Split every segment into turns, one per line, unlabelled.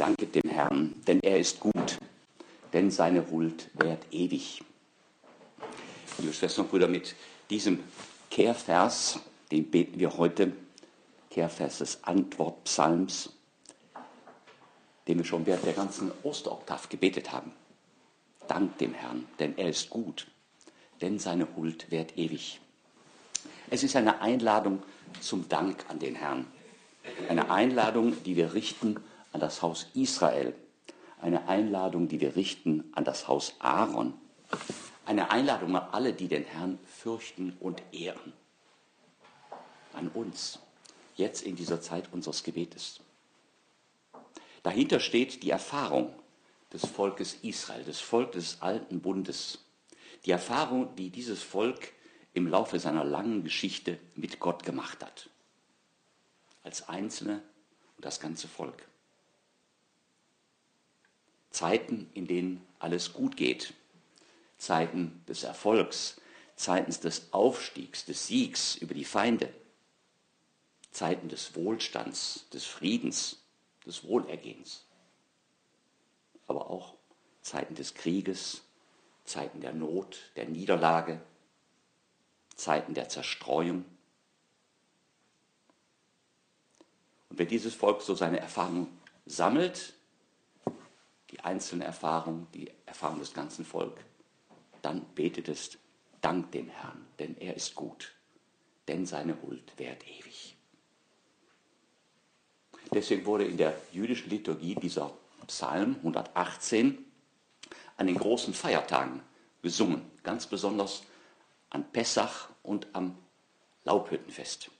Danket dem Herrn, denn er ist gut, denn seine Huld währt ewig. Liebe Schwestern und Brüder, mit diesem Kehrvers, den beten wir heute, Kehrvers des Antwortpsalms, den wir schon während der ganzen Osteroktav gebetet haben. Dank dem Herrn, denn er ist gut, denn seine Huld währt ewig. Es ist eine Einladung zum Dank an den Herrn. Eine Einladung, die wir richten an das Haus Israel. Eine Einladung, die wir richten an das Haus Aaron. Eine Einladung an alle, die den Herrn fürchten und ehren. An uns, jetzt in dieser Zeit unseres Gebetes. Dahinter steht die Erfahrung des Volkes Israel, des Volkes des alten Bundes. Die Erfahrung, die dieses Volk im Laufe seiner langen Geschichte mit Gott gemacht hat. Als Einzelne und das ganze Volk. Zeiten, in denen alles gut geht. Zeiten des Erfolgs, Zeiten des Aufstiegs, des Siegs über die Feinde. Zeiten des Wohlstands, des Friedens, des Wohlergehens. Aber auch Zeiten des Krieges, Zeiten der Not, der Niederlage, Zeiten der Zerstreuung. Und wenn dieses Volk so seine Erfahrungen sammelt, die einzelne Erfahrung, die Erfahrung des ganzen Volkes, dann betet es, dank dem Herrn, denn er ist gut, denn seine Huld währt ewig. Deswegen wurde in der jüdischen Liturgie dieser Psalm 118 an den großen Feiertagen gesungen, ganz besonders an Pessach und am Laubhüttenfest.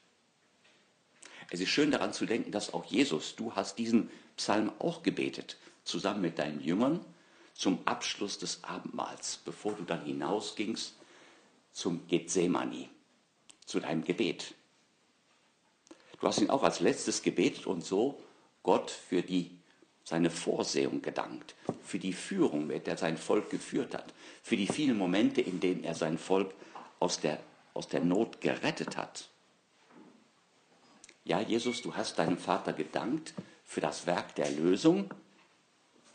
Es ist schön daran zu denken, dass auch Jesus, du hast diesen Psalm auch gebetet, zusammen mit deinen Jüngern zum Abschluss des Abendmahls, bevor du dann hinausgingst zum Gethsemane, zu deinem Gebet. Du hast ihn auch als letztes gebetet und so Gott für die, seine Vorsehung gedankt, für die Führung, mit der sein Volk geführt hat, für die vielen Momente, in denen er sein Volk aus der, aus der Not gerettet hat. Ja, Jesus, du hast deinem Vater gedankt für das Werk der Erlösung,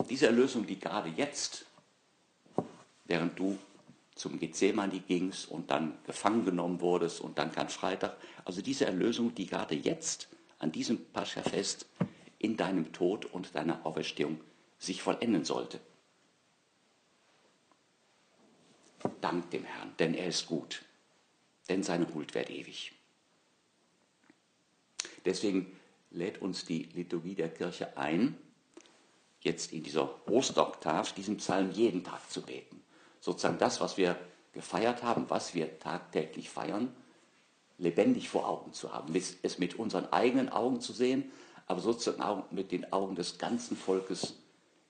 diese Erlösung, die gerade jetzt, während du zum Gethsemane gingst und dann gefangen genommen wurdest und dann kein Freitag. Also diese Erlösung, die gerade jetzt an diesem Pascha-Fest in deinem Tod und deiner Auferstehung sich vollenden sollte. Dank dem Herrn, denn er ist gut, denn seine Huld wird ewig. Deswegen lädt uns die Liturgie der Kirche ein, jetzt in dieser Osteroktav diesen Psalm jeden Tag zu beten sozusagen das, was wir gefeiert haben, was wir tagtäglich feiern, lebendig vor Augen zu haben, es mit unseren eigenen Augen zu sehen, aber sozusagen auch mit den Augen des ganzen Volkes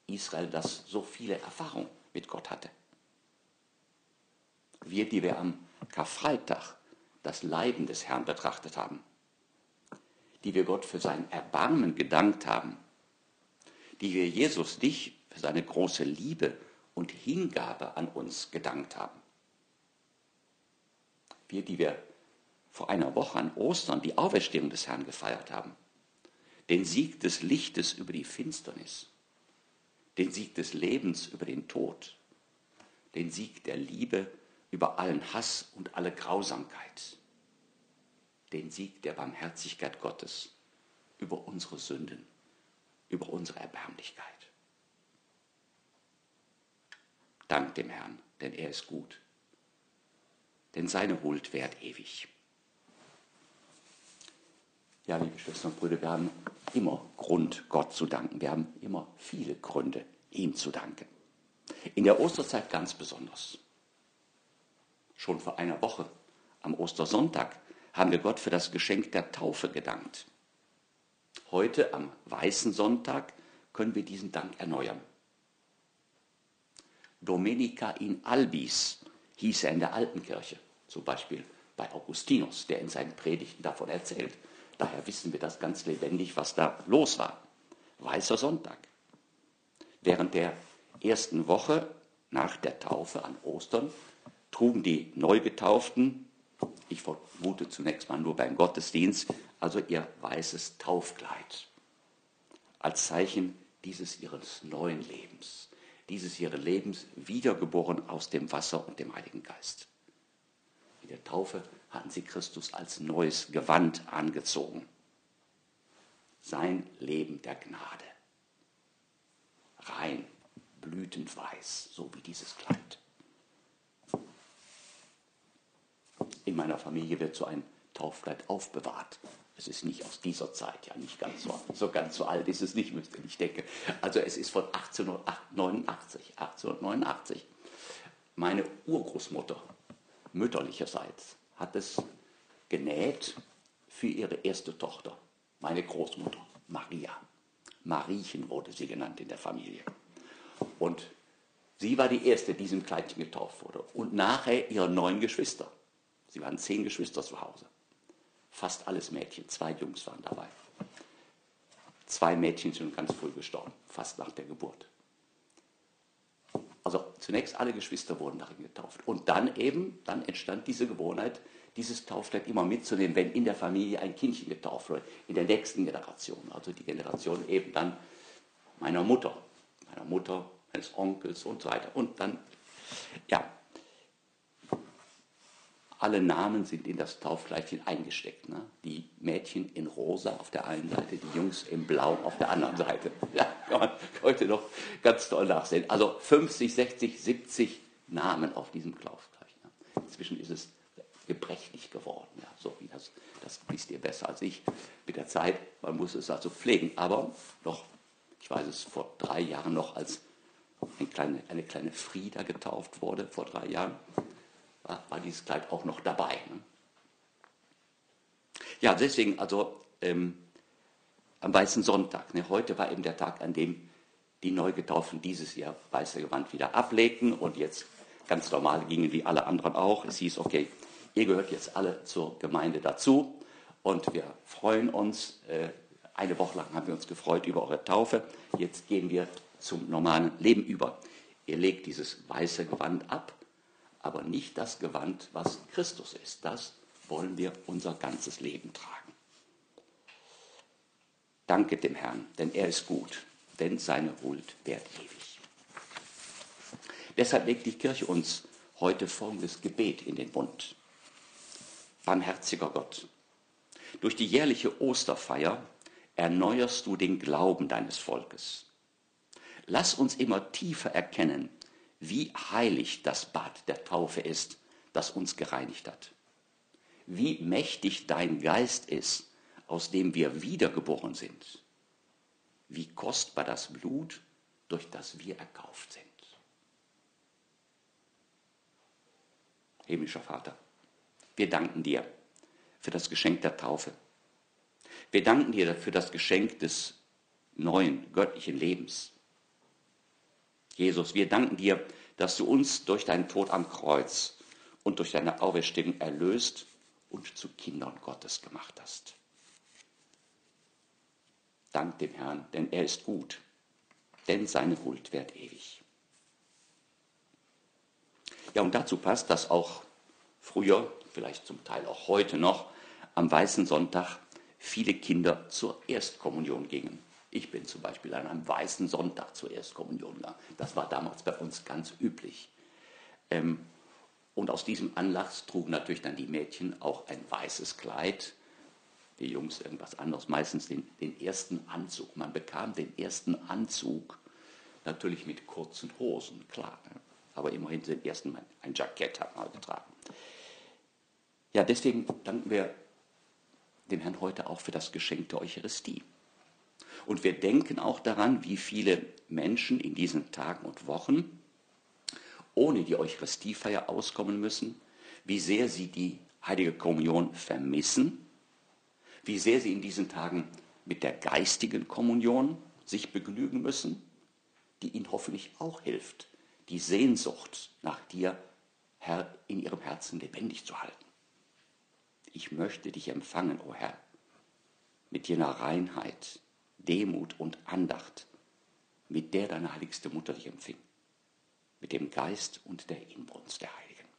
Israel, das so viele Erfahrungen mit Gott hatte. Wir, die wir am Karfreitag das Leiden des Herrn betrachtet haben, die wir Gott für sein Erbarmen gedankt haben, die wir Jesus dich für seine große Liebe und Hingabe an uns gedankt haben. Wir, die wir vor einer Woche an Ostern die Auferstehung des Herrn gefeiert haben, den Sieg des Lichtes über die Finsternis, den Sieg des Lebens über den Tod, den Sieg der Liebe über allen Hass und alle Grausamkeit, den Sieg der Barmherzigkeit Gottes über unsere Sünden, über unsere Erbärmlichkeit. Dank dem Herrn, denn er ist gut. Denn seine Huld währt ewig. Ja, liebe Schwestern und Brüder, wir haben immer Grund, Gott zu danken. Wir haben immer viele Gründe, ihm zu danken. In der Osterzeit ganz besonders. Schon vor einer Woche, am Ostersonntag, haben wir Gott für das Geschenk der Taufe gedankt. Heute, am Weißen Sonntag, können wir diesen Dank erneuern. Domenica in Albis hieß er in der alten Kirche, zum Beispiel bei Augustinus, der in seinen Predigten davon erzählt. Daher wissen wir das ganz lebendig, was da los war. Weißer Sonntag. Während der ersten Woche nach der Taufe an Ostern trugen die Neugetauften, ich vermute zunächst mal nur beim Gottesdienst, also ihr weißes Taufkleid als Zeichen dieses ihres neuen Lebens, dieses ihres Lebens wiedergeboren aus dem Wasser und dem Heiligen Geist. In der Taufe hatten sie Christus als neues Gewand angezogen. Sein Leben der Gnade. Rein, blütend weiß, so wie dieses Kleid. In meiner Familie wird so ein Taufkleid aufbewahrt. Es ist nicht aus dieser Zeit, ja nicht ganz so, so ganz so alt ist es nicht, müsste ich denken. Also es ist von 1889, 1889. Meine Urgroßmutter, mütterlicherseits, hat es genäht für ihre erste Tochter, meine Großmutter, Maria. Mariechen wurde sie genannt in der Familie. Und sie war die erste, die diesem Kleidchen getauft wurde. Und nachher ihre neun Geschwister. Sie waren zehn Geschwister zu Hause. Fast alles Mädchen, zwei Jungs waren dabei. Zwei Mädchen sind ganz früh gestorben, fast nach der Geburt. Also zunächst alle Geschwister wurden darin getauft. Und dann eben, dann entstand diese Gewohnheit, dieses Taufkleid immer mitzunehmen, wenn in der Familie ein Kindchen getauft wurde, in der nächsten Generation. Also die Generation eben dann meiner Mutter, meiner Mutter, meines Onkels und so weiter. Und dann, ja, alle Namen sind in das Taufkleidchen eingesteckt. Ne? Die Mädchen in rosa auf der einen Seite, die Jungs in blau auf der anderen Seite. Ja, kann man heute noch ganz toll nachsehen. Also 50, 60, 70 Namen auf diesem Taufkleidchen. Ne? Inzwischen ist es gebrechlich geworden. Ja, so wie das, das wisst ihr besser als ich mit der Zeit. Man muss es also pflegen. Aber noch, ich weiß es vor drei Jahren noch, als eine kleine, eine kleine Frieda getauft wurde, vor drei Jahren, war, war dieses Kleid auch noch dabei. Ne? Ja, deswegen also ähm, am Weißen Sonntag. Ne, heute war eben der Tag, an dem die Neugetaufen dieses Jahr weiße Gewand wieder ablegten und jetzt ganz normal gingen wie alle anderen auch. Es hieß, okay, ihr gehört jetzt alle zur Gemeinde dazu und wir freuen uns. Äh, eine Woche lang haben wir uns gefreut über eure Taufe. Jetzt gehen wir zum normalen Leben über. Ihr legt dieses weiße Gewand ab aber nicht das Gewand, was Christus ist. Das wollen wir unser ganzes Leben tragen. Danke dem Herrn, denn er ist gut, denn seine Huld währt ewig. Deshalb legt die Kirche uns heute folgendes Gebet in den Mund. Barmherziger Gott, durch die jährliche Osterfeier erneuerst du den Glauben deines Volkes. Lass uns immer tiefer erkennen, wie heilig das Bad der Taufe ist, das uns gereinigt hat. Wie mächtig dein Geist ist, aus dem wir wiedergeboren sind. Wie kostbar das Blut, durch das wir erkauft sind. Himmlischer Vater, wir danken dir für das Geschenk der Taufe. Wir danken dir für das Geschenk des neuen göttlichen Lebens. Jesus, wir danken dir, dass du uns durch deinen Tod am Kreuz und durch deine Auferstehung erlöst und zu Kindern Gottes gemacht hast. Dank dem Herrn, denn er ist gut, denn seine Huld währt ewig. Ja, und dazu passt, dass auch früher, vielleicht zum Teil auch heute noch, am Weißen Sonntag viele Kinder zur Erstkommunion gingen. Ich bin zum Beispiel an einem weißen Sonntag zur Erstkommunion gegangen. Das war damals bei uns ganz üblich. Ähm, und aus diesem Anlass trugen natürlich dann die Mädchen auch ein weißes Kleid, die Jungs irgendwas anderes, meistens den, den ersten Anzug. Man bekam den ersten Anzug natürlich mit kurzen Hosen, klar. Ne? Aber immerhin den ersten ein Jackett hat man getragen. Ja, deswegen danken wir dem Herrn heute auch für das Geschenk der Eucharistie. Und wir denken auch daran, wie viele Menschen in diesen Tagen und Wochen ohne die Eucharistiefeier auskommen müssen, wie sehr sie die heilige Kommunion vermissen, wie sehr sie in diesen Tagen mit der geistigen Kommunion sich begnügen müssen, die ihnen hoffentlich auch hilft, die Sehnsucht nach dir, Herr, in ihrem Herzen lebendig zu halten. Ich möchte dich empfangen, o oh Herr, mit jener Reinheit, Demut und Andacht, mit der deine heiligste Mutter dich empfing, mit dem Geist und der Inbrunst der Heiligen.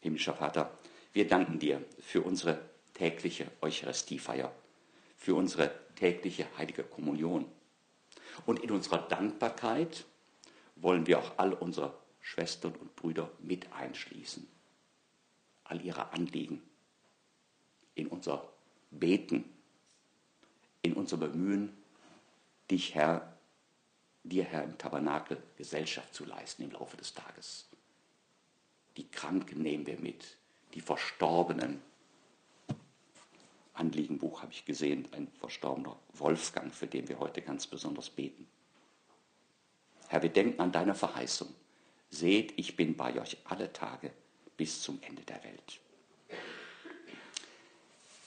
Himmlischer Vater, wir danken dir für unsere tägliche Eucharistiefeier, für unsere tägliche heilige Kommunion. Und in unserer Dankbarkeit wollen wir auch all unsere Schwestern und Brüder mit einschließen. All ihre Anliegen. In unser Beten. In unser Bemühen, dich, Herr, dir, Herr, im Tabernakel Gesellschaft zu leisten im Laufe des Tages. Die Kranken nehmen wir mit, die Verstorbenen. Anliegenbuch habe ich gesehen, ein verstorbener Wolfgang, für den wir heute ganz besonders beten. Herr, wir denken an deine Verheißung. Seht, ich bin bei euch alle Tage bis zum Ende der Welt.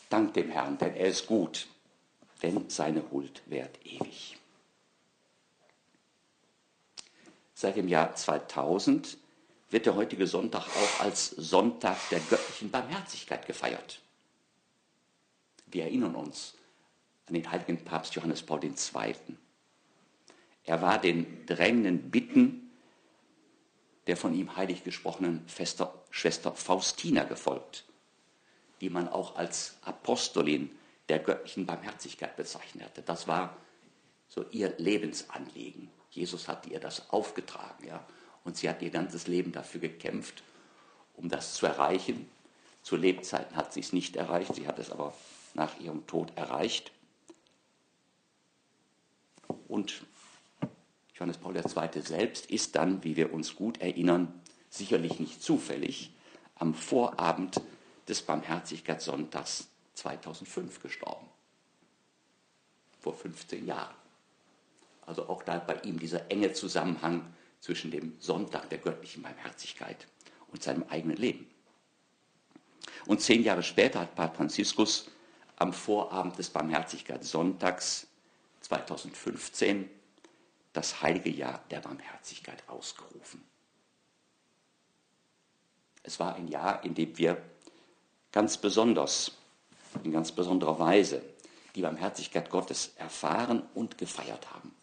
Dank dem Herrn, denn er ist gut, denn seine Huld währt ewig. Seit dem Jahr 2000 wird der heutige Sonntag auch als Sonntag der göttlichen Barmherzigkeit gefeiert. Wir erinnern uns an den heiligen Papst Johannes Paul II. Er war den drängenden Bitten der von ihm heilig gesprochenen Schwester Faustina gefolgt, die man auch als Apostolin der göttlichen Barmherzigkeit bezeichnete. Das war so ihr Lebensanliegen. Jesus hat ihr das aufgetragen, ja, und sie hat ihr ganzes Leben dafür gekämpft, um das zu erreichen. Zu Lebzeiten hat sie es nicht erreicht, sie hat es aber nach ihrem Tod erreicht. Und Johannes Paul II. selbst ist dann, wie wir uns gut erinnern, sicherlich nicht zufällig, am Vorabend des Barmherzigkeitssonntags 2005 gestorben. Vor 15 Jahren. Also auch da bei ihm dieser enge Zusammenhang zwischen dem Sonntag der göttlichen Barmherzigkeit und seinem eigenen Leben. Und zehn Jahre später hat Papst Franziskus am Vorabend des Barmherzigkeitssonntags 2015 das heilige Jahr der Barmherzigkeit ausgerufen. Es war ein Jahr, in dem wir ganz besonders, in ganz besonderer Weise die Barmherzigkeit Gottes erfahren und gefeiert haben.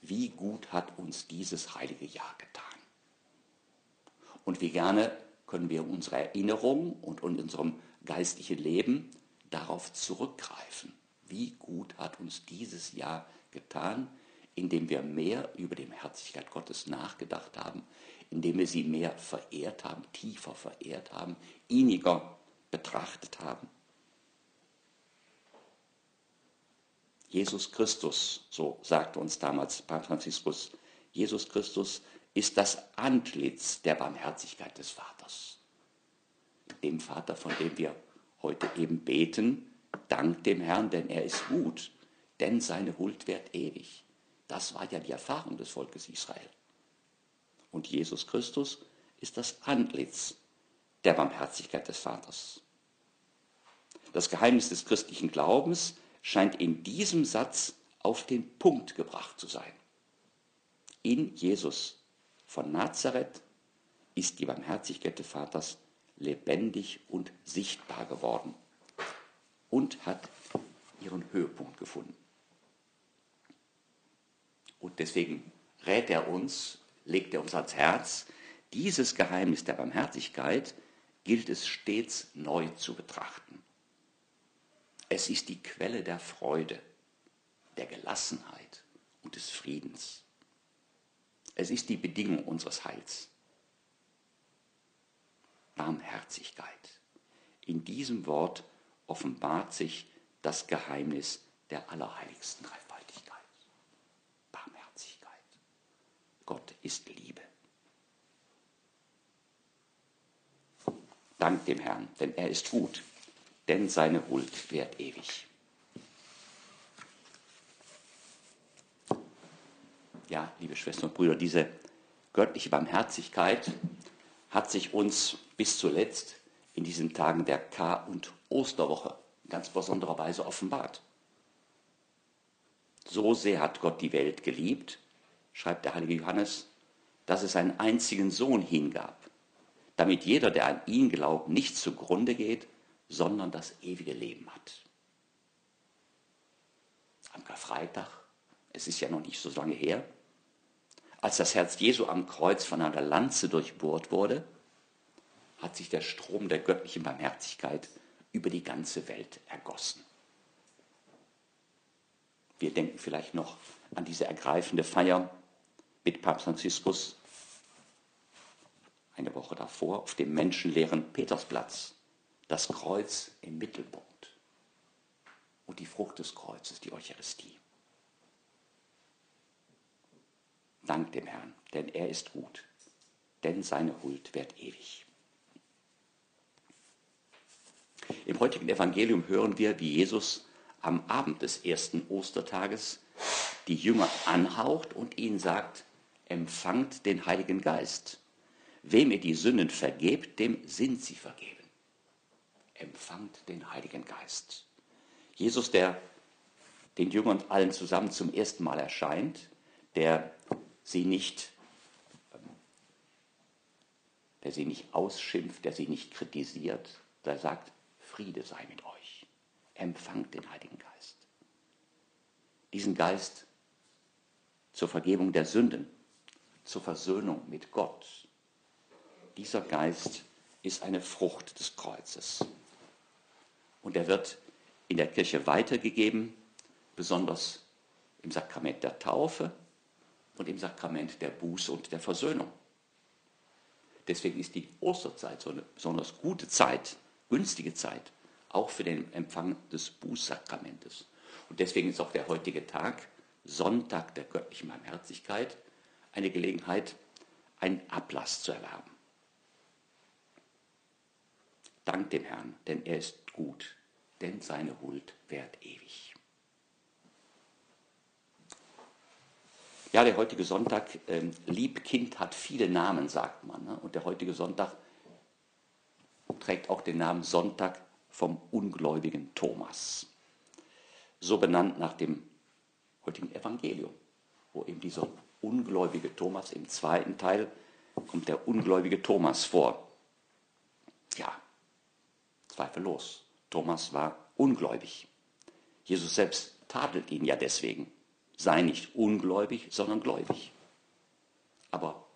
Wie gut hat uns dieses heilige Jahr getan. Und wie gerne können wir unsere Erinnerung und in unserem geistlichen Leben darauf zurückgreifen. Wie gut hat uns dieses Jahr getan, indem wir mehr über die Herzlichkeit Gottes nachgedacht haben, indem wir sie mehr verehrt haben, tiefer verehrt haben, inniger betrachtet haben. Jesus Christus, so sagte uns damals Papst Franziskus, Jesus Christus ist das Antlitz der Barmherzigkeit des Vaters. Dem Vater, von dem wir heute eben beten, dank dem Herrn, denn er ist gut, denn seine Huld währt ewig. Das war ja die Erfahrung des Volkes Israel. Und Jesus Christus ist das Antlitz der Barmherzigkeit des Vaters. Das Geheimnis des christlichen Glaubens scheint in diesem Satz auf den Punkt gebracht zu sein. In Jesus von Nazareth ist die Barmherzigkeit des Vaters lebendig und sichtbar geworden und hat ihren Höhepunkt gefunden. Und deswegen rät er uns, legt er uns ans Herz, dieses Geheimnis der Barmherzigkeit gilt es stets neu zu betrachten. Es ist die Quelle der Freude, der Gelassenheit und des Friedens. Es ist die Bedingung unseres Heils. Barmherzigkeit. In diesem Wort offenbart sich das Geheimnis der allerheiligsten Dreifaltigkeit. Gott ist Liebe. Dank dem Herrn, denn er ist gut, denn seine Huld währt ewig. Ja, liebe Schwestern und Brüder, diese göttliche Barmherzigkeit hat sich uns bis zuletzt in diesen Tagen der Kar- und Osterwoche in ganz besonderer Weise offenbart. So sehr hat Gott die Welt geliebt, schreibt der heilige Johannes, dass es einen einzigen Sohn hingab, damit jeder, der an ihn glaubt, nicht zugrunde geht, sondern das ewige Leben hat. Am Karfreitag, es ist ja noch nicht so lange her, als das Herz Jesu am Kreuz von einer Lanze durchbohrt wurde, hat sich der Strom der göttlichen Barmherzigkeit über die ganze Welt ergossen. Wir denken vielleicht noch an diese ergreifende Feier mit Papst Franziskus eine Woche davor auf dem menschenleeren Petersplatz. Das Kreuz im Mittelpunkt und die Frucht des Kreuzes, die Eucharistie. Dank dem Herrn, denn er ist gut, denn seine Huld währt ewig. Im heutigen Evangelium hören wir, wie Jesus am Abend des ersten Ostertages die Jünger anhaucht und ihnen sagt, empfangt den Heiligen Geist. Wem ihr die Sünden vergebt, dem sind sie vergeben. Empfangt den Heiligen Geist. Jesus, der den Jüngern allen zusammen zum ersten Mal erscheint, der sie nicht, der sie nicht ausschimpft, der sie nicht kritisiert, der sagt, Friede sei mit euch. Empfangt den Heiligen Geist. Diesen Geist zur Vergebung der Sünden, zur Versöhnung mit Gott. Dieser Geist ist eine Frucht des Kreuzes. Und er wird in der Kirche weitergegeben, besonders im Sakrament der Taufe und im Sakrament der Buße und der Versöhnung. Deswegen ist die Osterzeit so eine besonders gute Zeit, günstige Zeit, auch für den Empfang des Bußsakramentes. Und deswegen ist auch der heutige Tag, Sonntag der göttlichen Barmherzigkeit, eine Gelegenheit, einen Ablass zu erwerben. Dank dem Herrn, denn er ist gut, denn seine Huld währt ewig. Ja, der heutige Sonntag, äh, Liebkind hat viele Namen, sagt man. Ne? Und der heutige Sonntag trägt auch den Namen Sonntag vom ungläubigen Thomas. So benannt nach dem heutigen Evangelium, wo eben dieser ungläubige Thomas im zweiten Teil kommt der ungläubige Thomas vor. Ja, zweifellos. Thomas war ungläubig. Jesus selbst tadelt ihn ja deswegen. Sei nicht ungläubig, sondern gläubig. Aber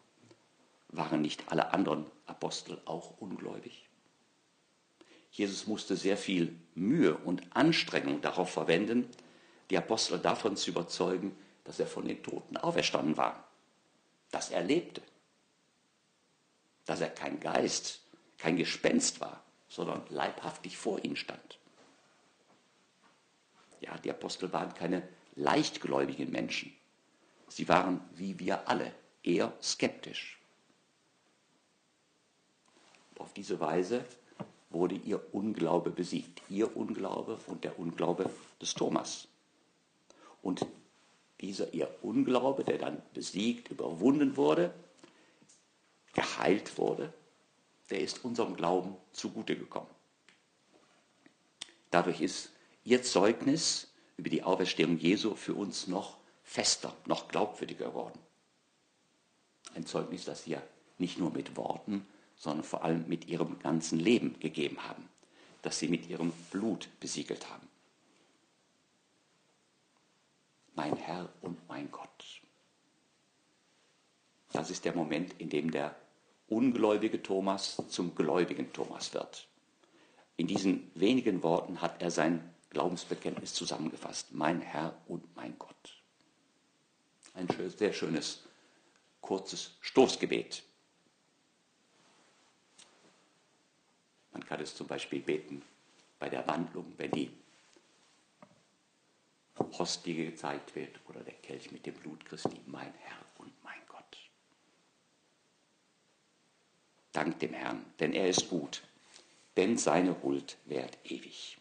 waren nicht alle anderen Apostel auch ungläubig? Jesus musste sehr viel Mühe und Anstrengung darauf verwenden, die Apostel davon zu überzeugen, dass er von den Toten auferstanden war, dass er lebte, dass er kein Geist, kein Gespenst war, sondern leibhaftig vor ihnen stand. Ja, die Apostel waren keine leichtgläubigen Menschen. Sie waren wie wir alle eher skeptisch. Auf diese Weise wurde ihr Unglaube besiegt. Ihr Unglaube und der Unglaube des Thomas. Und dieser ihr Unglaube, der dann besiegt, überwunden wurde, geheilt wurde, der ist unserem Glauben zugute gekommen. Dadurch ist ihr Zeugnis über die Auferstehung Jesu für uns noch fester, noch glaubwürdiger geworden. Ein Zeugnis, das wir nicht nur mit Worten, sondern vor allem mit ihrem ganzen Leben gegeben haben, das sie mit ihrem Blut besiegelt haben. Mein Herr und mein Gott. Das ist der Moment, in dem der ungläubige Thomas zum gläubigen Thomas wird. In diesen wenigen Worten hat er sein Glaubensbekenntnis zusammengefasst. Mein Herr und mein Gott. Ein sehr schönes, kurzes Stoßgebet. Man kann es zum Beispiel beten bei der Wandlung, wenn die Hostie gezeigt wird oder der Kelch mit dem Blut Christi, mein Herr und mein Gott. Dank dem Herrn, denn er ist gut, denn seine Huld währt ewig.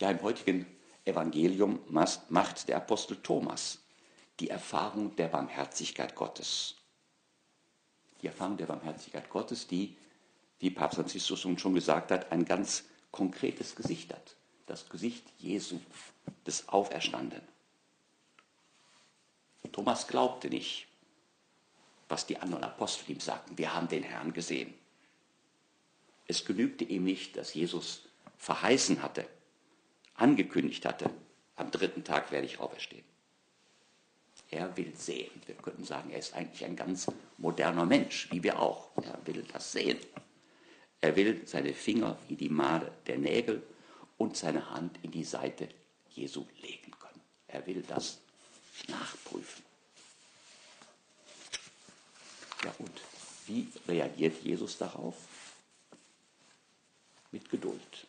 Ja, im heutigen Evangelium macht der Apostel Thomas die Erfahrung der Barmherzigkeit Gottes die Erfahrung der Barmherzigkeit Gottes, die, wie Papst Franziskus schon gesagt hat, ein ganz konkretes Gesicht hat. Das Gesicht Jesu, des Auferstandenen. Thomas glaubte nicht, was die anderen Apostel ihm sagten. Wir haben den Herrn gesehen. Es genügte ihm nicht, dass Jesus verheißen hatte, angekündigt hatte, am dritten Tag werde ich auferstehen. Er will sehen. Wir könnten sagen, er ist eigentlich ein ganz moderner Mensch, wie wir auch. Er will das sehen. Er will seine Finger wie die Male der Nägel und seine Hand in die Seite Jesu legen können. Er will das nachprüfen. Ja, und wie reagiert Jesus darauf? Mit Geduld.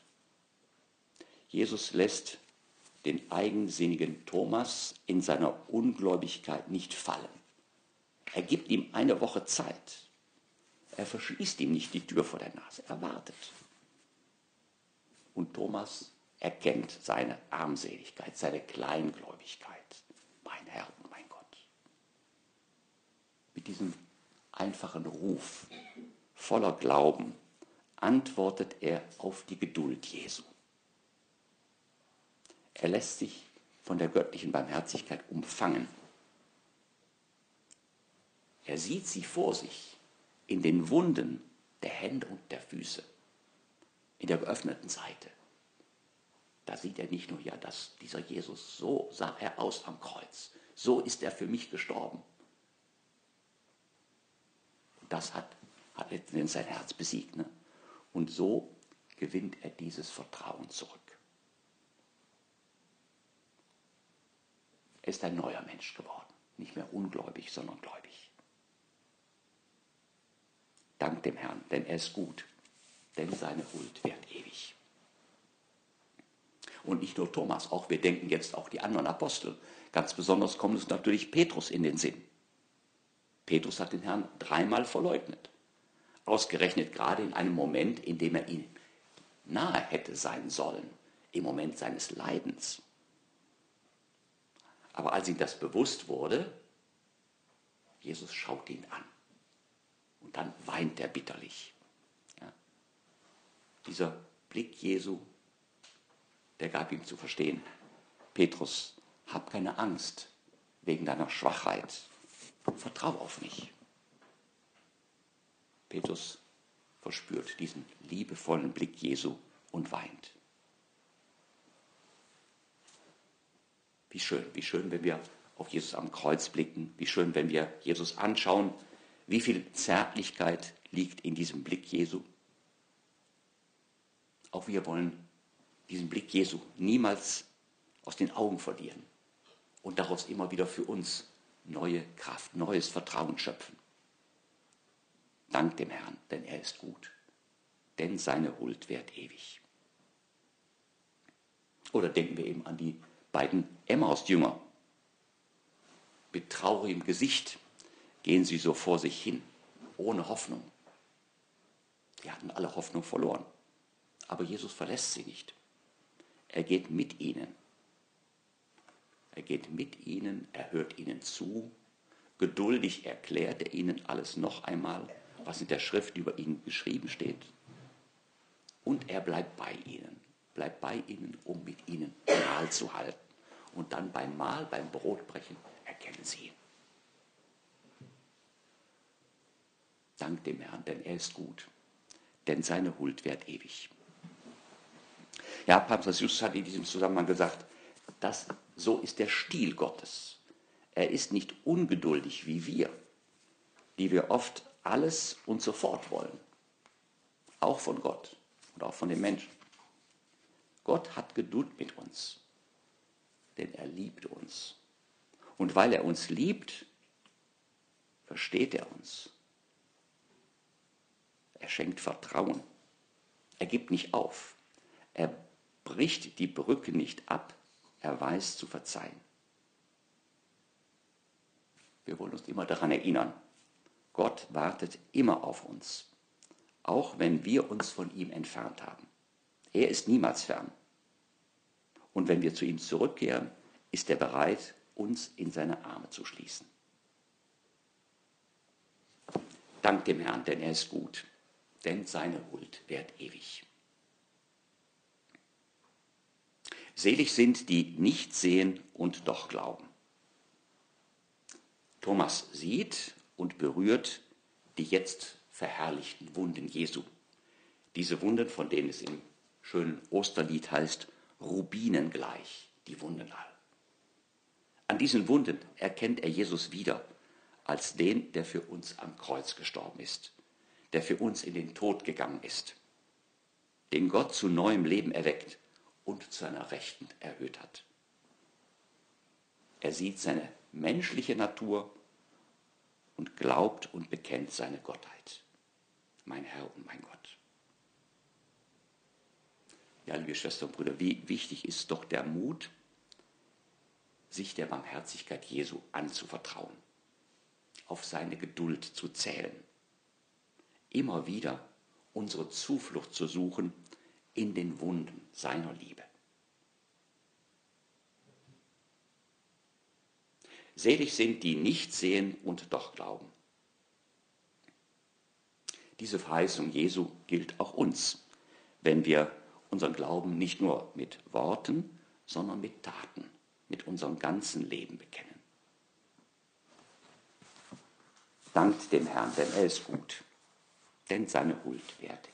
Jesus lässt den eigensinnigen Thomas in seiner Ungläubigkeit nicht fallen. Er gibt ihm eine Woche Zeit. Er verschließt ihm nicht die Tür vor der Nase. Er wartet. Und Thomas erkennt seine Armseligkeit, seine Kleingläubigkeit. Mein Herr und mein Gott. Mit diesem einfachen Ruf voller Glauben antwortet er auf die Geduld Jesu. Er lässt sich von der göttlichen Barmherzigkeit umfangen. Er sieht sie vor sich in den Wunden der Hände und der Füße, in der geöffneten Seite. Da sieht er nicht nur, ja, dass dieser Jesus, so sah er aus am Kreuz, so ist er für mich gestorben. Das hat, hat letztendlich sein Herz besiegt. Ne? Und so gewinnt er dieses Vertrauen zurück. Er ist ein neuer Mensch geworden. Nicht mehr ungläubig, sondern gläubig. Dank dem Herrn, denn er ist gut, denn seine Huld währt ewig. Und nicht nur Thomas, auch wir denken jetzt auch die anderen Apostel. Ganz besonders kommt uns natürlich Petrus in den Sinn. Petrus hat den Herrn dreimal verleugnet. Ausgerechnet gerade in einem Moment, in dem er ihm nahe hätte sein sollen, im Moment seines Leidens. Aber als ihm das bewusst wurde, Jesus schaut ihn an. Und dann weint er bitterlich. Ja. Dieser Blick Jesu, der gab ihm zu verstehen, Petrus, hab keine Angst wegen deiner Schwachheit. Vertrau auf mich. Petrus verspürt diesen liebevollen Blick Jesu und weint. Wie schön, wie schön, wenn wir auf Jesus am Kreuz blicken, wie schön, wenn wir Jesus anschauen, wie viel Zärtlichkeit liegt in diesem Blick Jesu. Auch wir wollen diesen Blick Jesu niemals aus den Augen verlieren und daraus immer wieder für uns neue Kraft, neues Vertrauen schöpfen. Dank dem Herrn, denn er ist gut, denn seine Huld währt ewig. Oder denken wir eben an die beiden Emmaus-Jünger. Mit traurigem Gesicht gehen sie so vor sich hin, ohne Hoffnung. Sie hatten alle Hoffnung verloren. Aber Jesus verlässt sie nicht. Er geht mit ihnen. Er geht mit ihnen, er hört ihnen zu. Geduldig erklärt er ihnen alles noch einmal, was in der Schrift über ihn geschrieben steht. Und er bleibt bei ihnen, bleibt bei ihnen, um mit ihnen Mahl zu halten und dann beim Mahl, beim Brotbrechen erkennen sie ihn. Dank dem Herrn, denn er ist gut, denn seine Huld währt ewig. Ja, Papst Justus hat in diesem Zusammenhang gesagt, das, so ist der Stil Gottes. Er ist nicht ungeduldig wie wir, die wir oft alles und sofort wollen. Auch von Gott und auch von den Menschen. Gott hat Geduld mit uns denn er liebt uns. Und weil er uns liebt, versteht er uns. Er schenkt Vertrauen. Er gibt nicht auf. Er bricht die Brücke nicht ab. Er weiß zu verzeihen. Wir wollen uns immer daran erinnern, Gott wartet immer auf uns, auch wenn wir uns von ihm entfernt haben. Er ist niemals fern. Und wenn wir zu ihm zurückkehren, ist er bereit, uns in seine Arme zu schließen. Dank dem Herrn, denn er ist gut, denn seine Huld währt ewig. Selig sind, die nicht sehen und doch glauben. Thomas sieht und berührt die jetzt verherrlichten Wunden Jesu. Diese Wunden, von denen es im schönen Osterlied heißt, Rubinen gleich, die Wunden all. An diesen Wunden erkennt er Jesus wieder als den, der für uns am Kreuz gestorben ist, der für uns in den Tod gegangen ist, den Gott zu neuem Leben erweckt und zu seiner Rechten erhöht hat. Er sieht seine menschliche Natur und glaubt und bekennt seine Gottheit. Mein Herr und mein Gott. Ja, liebe Schwestern und Brüder, wie wichtig ist doch der Mut, sich der Barmherzigkeit Jesu anzuvertrauen, auf seine Geduld zu zählen, immer wieder unsere Zuflucht zu suchen in den Wunden seiner Liebe. Selig sind, die nicht sehen und doch glauben. Diese Verheißung Jesu gilt auch uns, wenn wir unseren Glauben nicht nur mit Worten, sondern mit Taten, mit unserem ganzen Leben bekennen. Dankt dem Herrn, denn er ist gut, denn seine Huld währt